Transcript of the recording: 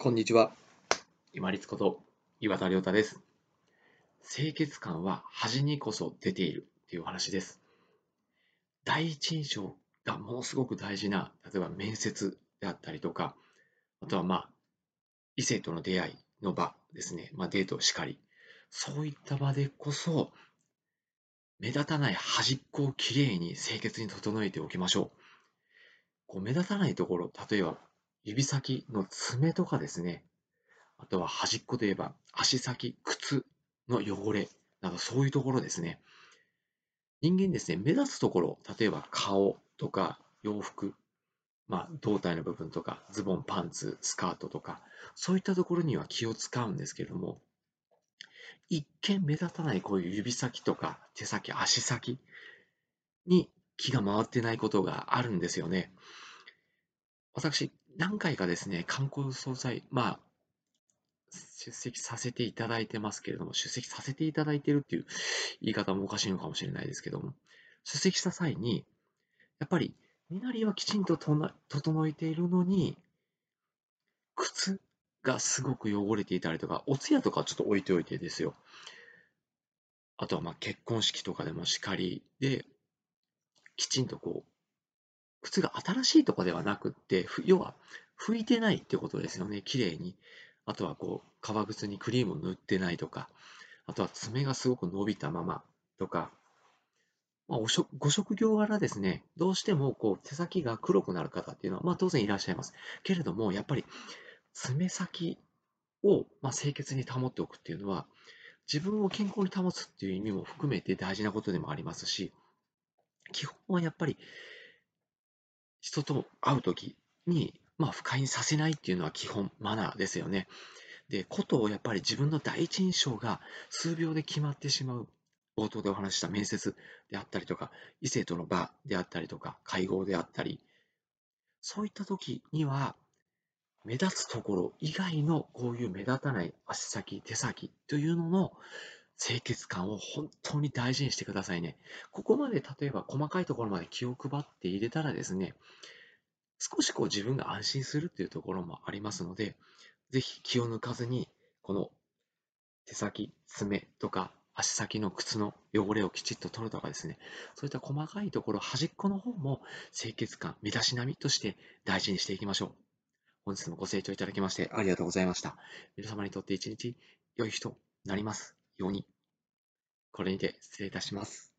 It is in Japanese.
こんにちは。今立こと岩田亮太です。清潔感は恥にこそ出ているという話です。第一印象がものすごく大事な、例えば面接であったりとか、あとはまあ、異性との出会いの場ですね。まあ、デートしかり。そういった場でこそ、目立たない端っこをきれいに清潔に整えておきましょう。こう目立たないところ、例えば指先の爪とかですね、あとは端っこで言えば足先、靴の汚れなどそういうところですね。人間ですね、目立つところ、例えば顔とか洋服、まあ、胴体の部分とか、ズボン、パンツ、スカートとか、そういったところには気を使うんですけれども、一見目立たないこういう指先とか手先、足先に気が回ってないことがあるんですよね。私、何回かですね、観光総裁、まあ、出席させていただいてますけれども、出席させていただいてるっていう言い方もおかしいのかもしれないですけども、出席した際に、やっぱり、身なりはきちんと整えているのに、靴がすごく汚れていたりとか、お通夜とかちょっと置いておいてですよ。あとはまあ結婚式とかでもしかりで、きちんとこう、靴が新しいとかではなくって、要は拭いてないってことですよね、綺麗に。あとはこう、革靴にクリームを塗ってないとか、あとは爪がすごく伸びたまま。とか、まあ、ご職業柄ですね、どうしてもこう手先が黒くなる方っていうのは、まあ、当然いらっしゃいます。けれども、やっぱり爪先をまあ清潔に保っておくっていうのは、自分を健康に保つっていう意味も含めて大事なことでもありますし、基本はやっぱり人と会うときに、まあ、不快にさせないっていうのは基本マナーですよね。で、ことをやっぱり自分の第一印象が数秒で決まってしまう。冒頭でお話した面接であったりとか、異性との場であったりとか、会合であったり、そういった時には、目立つところ以外のこういう目立たない足先、手先というのの清潔感を本当に大事にしてくださいね。ここまで例えば細かいところまで気を配って入れたらですね、少しこう自分が安心するっていうところもありますので、ぜひ気を抜かずに、この手先、爪とか足先の靴の汚れをきちっと取るとかですね、そういった細かいところ、端っこの方も清潔感、身だしなみとして大事にしていきましょう。本日もご清聴いただきましてありがとうございました。皆様にとって一日良い日となります。ように。これにて失礼いたします。